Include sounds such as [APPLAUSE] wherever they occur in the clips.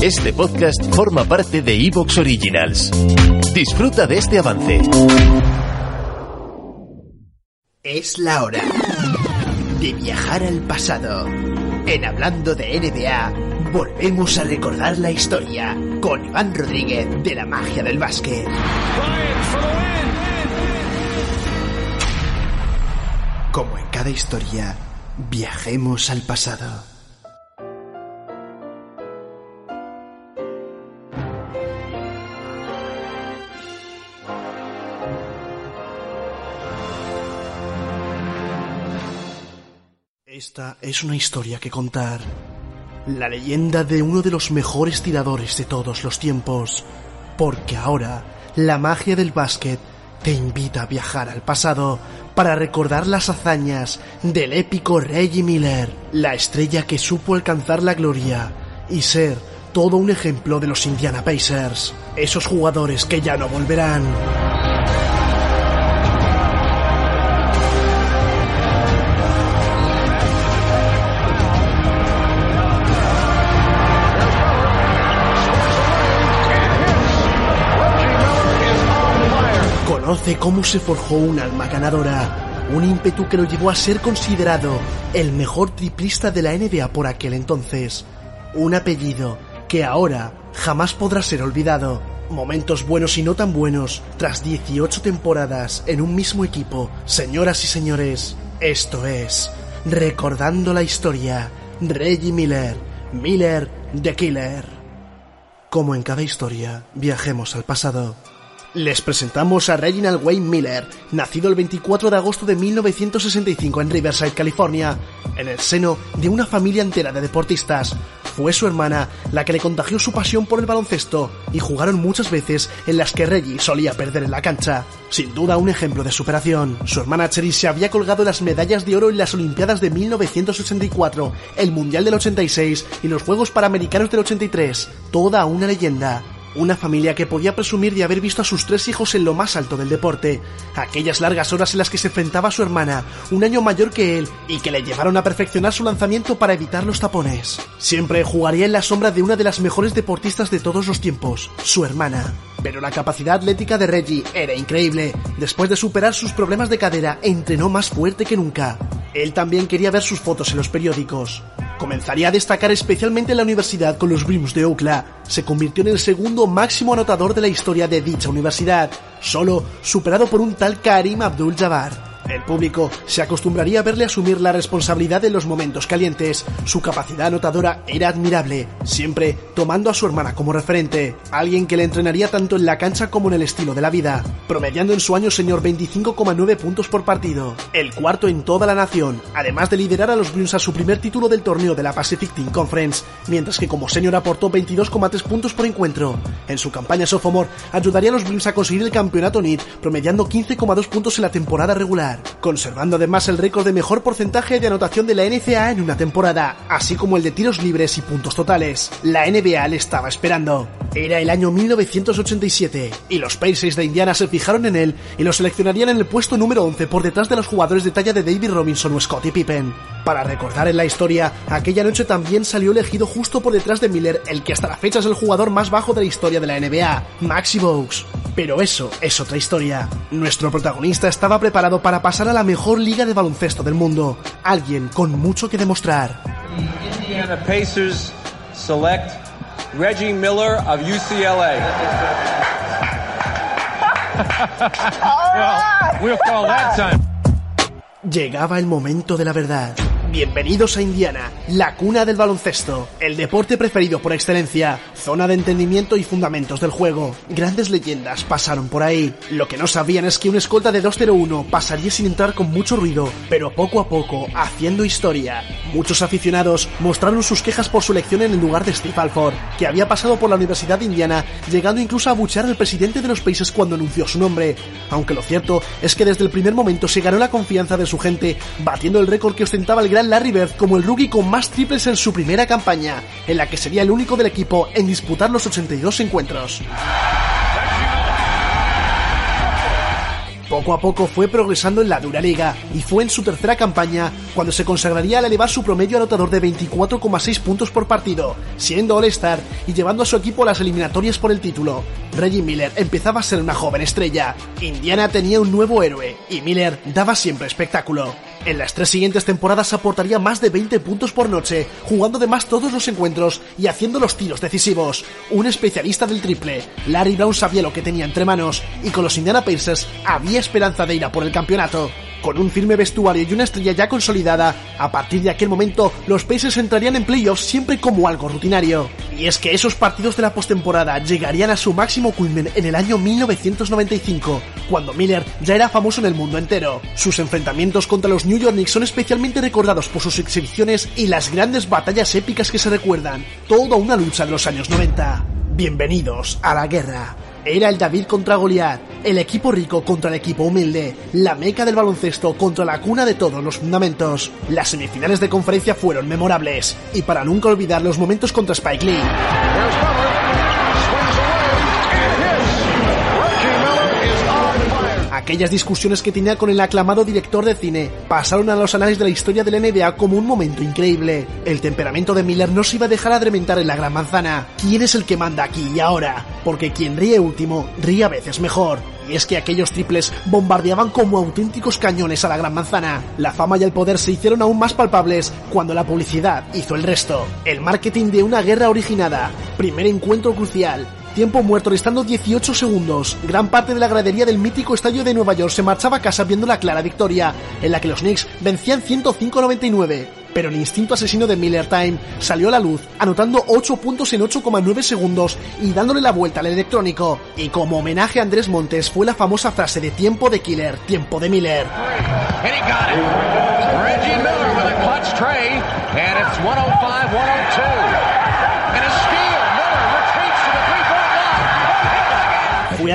Este podcast forma parte de Evox Originals. Disfruta de este avance. Es la hora de viajar al pasado. En Hablando de NBA, volvemos a recordar la historia con Iván Rodríguez de la magia del básquet. Como en cada historia, viajemos al pasado. Esta es una historia que contar. La leyenda de uno de los mejores tiradores de todos los tiempos. Porque ahora, la magia del básquet te invita a viajar al pasado para recordar las hazañas del épico Reggie Miller, la estrella que supo alcanzar la gloria y ser todo un ejemplo de los Indiana Pacers, esos jugadores que ya no volverán. Conoce cómo se forjó un alma ganadora, un ímpetu que lo llevó a ser considerado el mejor triplista de la NBA por aquel entonces, un apellido que ahora jamás podrá ser olvidado. Momentos buenos y no tan buenos, tras 18 temporadas en un mismo equipo, señoras y señores, esto es Recordando la Historia, Reggie Miller, Miller the Killer. Como en cada historia, viajemos al pasado. Les presentamos a Reginald Wayne Miller, nacido el 24 de agosto de 1965 en Riverside, California, en el seno de una familia entera de deportistas. Fue su hermana la que le contagió su pasión por el baloncesto y jugaron muchas veces en las que Reggie solía perder en la cancha. Sin duda un ejemplo de superación. Su hermana Cherie se había colgado las medallas de oro en las Olimpiadas de 1984, el Mundial del 86 y los Juegos Panamericanos del 83. Toda una leyenda. Una familia que podía presumir de haber visto a sus tres hijos en lo más alto del deporte. Aquellas largas horas en las que se enfrentaba a su hermana, un año mayor que él, y que le llevaron a perfeccionar su lanzamiento para evitar los tapones. Siempre jugaría en la sombra de una de las mejores deportistas de todos los tiempos, su hermana. Pero la capacidad atlética de Reggie era increíble. Después de superar sus problemas de cadera, entrenó más fuerte que nunca. Él también quería ver sus fotos en los periódicos. Comenzaría a destacar especialmente en la universidad con los Brims de Oakland. Se convirtió en el segundo máximo anotador de la historia de dicha universidad, solo superado por un tal Karim Abdul-Jabbar. El público se acostumbraría a verle asumir la responsabilidad en los momentos calientes. Su capacidad anotadora era admirable, siempre tomando a su hermana como referente, alguien que le entrenaría tanto en la cancha como en el estilo de la vida, promediando en su año señor 25,9 puntos por partido, el cuarto en toda la nación, además de liderar a los Bruins a su primer título del torneo de la Pacific Team Conference, mientras que como señor aportó 22,3 puntos por encuentro. En su campaña sophomore ayudaría a los Bruins a conseguir el campeonato NIT, promediando 15,2 puntos en la temporada regular conservando además el récord de mejor porcentaje de anotación de la NCAA en una temporada, así como el de tiros libres y puntos totales. La NBA le estaba esperando. Era el año 1987 y los Pacers de Indiana se fijaron en él y lo seleccionarían en el puesto número 11 por detrás de los jugadores de talla de David Robinson o Scottie Pippen. Para recordar en la historia, aquella noche también salió elegido justo por detrás de Miller el que hasta la fecha es el jugador más bajo de la historia de la NBA, Maxi Bogues. Pero eso es otra historia. Nuestro protagonista estaba preparado para pasar a la mejor liga de baloncesto del mundo, alguien con mucho que demostrar. Indiana Pacers select Reggie Miller of UCLA. [LAUGHS] well, we'll call that time. Llegaba el momento de la verdad. Bienvenidos a Indiana, la cuna del baloncesto, el deporte preferido por excelencia, zona de entendimiento y fundamentos del juego. Grandes leyendas pasaron por ahí. Lo que no sabían es que un escolta de 201 pasaría sin entrar con mucho ruido, pero poco a poco haciendo historia. Muchos aficionados mostraron sus quejas por su elección en el lugar de Steve Alford, que había pasado por la Universidad de Indiana, llegando incluso a abuchear al presidente de los Pacers cuando anunció su nombre. Aunque lo cierto es que desde el primer momento se ganó la confianza de su gente, batiendo el récord que ostentaba el gran Larry Bird como el rookie con más triples en su primera campaña, en la que sería el único del equipo en disputar los 82 encuentros. Poco a poco fue progresando en la dura liga y fue en su tercera campaña cuando se consagraría al elevar su promedio anotador de 24,6 puntos por partido, siendo All-Star y llevando a su equipo a las eliminatorias por el título. Reggie Miller empezaba a ser una joven estrella, Indiana tenía un nuevo héroe y Miller daba siempre espectáculo. En las tres siguientes temporadas aportaría más de 20 puntos por noche, jugando además todos los encuentros y haciendo los tiros decisivos. Un especialista del triple, Larry Brown sabía lo que tenía entre manos y con los Indiana Pacers había esperanza de ir a por el campeonato. Con un firme vestuario y una estrella ya consolidada, a partir de aquel momento los Pacers entrarían en playoffs siempre como algo rutinario. Y es que esos partidos de la postemporada llegarían a su máximo culmen en el año 1995, cuando Miller ya era famoso en el mundo entero. Sus enfrentamientos contra los New York Knicks son especialmente recordados por sus exhibiciones y las grandes batallas épicas que se recuerdan, toda una lucha de los años 90. Bienvenidos a la guerra. Era el David contra Goliat, el equipo rico contra el equipo humilde, la meca del baloncesto contra la cuna de todos los fundamentos. Las semifinales de conferencia fueron memorables, y para nunca olvidar los momentos contra Spike Lee. Aquellas discusiones que tenía con el aclamado director de cine pasaron a los anales de la historia del NBA como un momento increíble. El temperamento de Miller no se iba a dejar adrementar en la gran manzana. ¿Quién es el que manda aquí y ahora? Porque quien ríe último, ríe a veces mejor. Y es que aquellos triples bombardeaban como auténticos cañones a la gran manzana. La fama y el poder se hicieron aún más palpables cuando la publicidad hizo el resto. El marketing de una guerra originada. Primer encuentro crucial tiempo muerto restando 18 segundos. Gran parte de la gradería del mítico estadio de Nueva York se marchaba a casa viendo la clara victoria, en la que los Knicks vencían 105-99. Pero el instinto asesino de Miller Time salió a la luz, anotando 8 puntos en 8,9 segundos y dándole la vuelta al electrónico. Y como homenaje a Andrés Montes fue la famosa frase de tiempo de Killer, tiempo de Miller. fue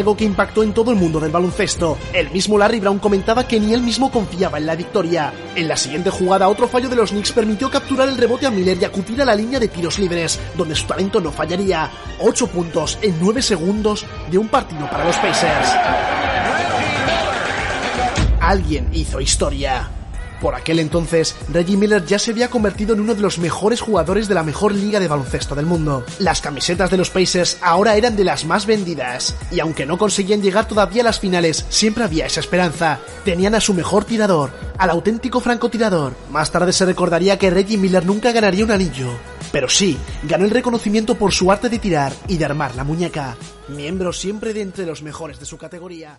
algo que impactó en todo el mundo del baloncesto. El mismo Larry Brown comentaba que ni él mismo confiaba en la victoria. En la siguiente jugada, otro fallo de los Knicks permitió capturar el rebote a Miller y acudir a la línea de tiros libres, donde su talento no fallaría. 8 puntos en 9 segundos de un partido para los Pacers. Alguien hizo historia. Por aquel entonces, Reggie Miller ya se había convertido en uno de los mejores jugadores de la mejor liga de baloncesto del mundo. Las camisetas de los Pacers ahora eran de las más vendidas, y aunque no conseguían llegar todavía a las finales, siempre había esa esperanza. Tenían a su mejor tirador, al auténtico francotirador. Más tarde se recordaría que Reggie Miller nunca ganaría un anillo, pero sí, ganó el reconocimiento por su arte de tirar y de armar la muñeca. Miembro siempre de entre los mejores de su categoría.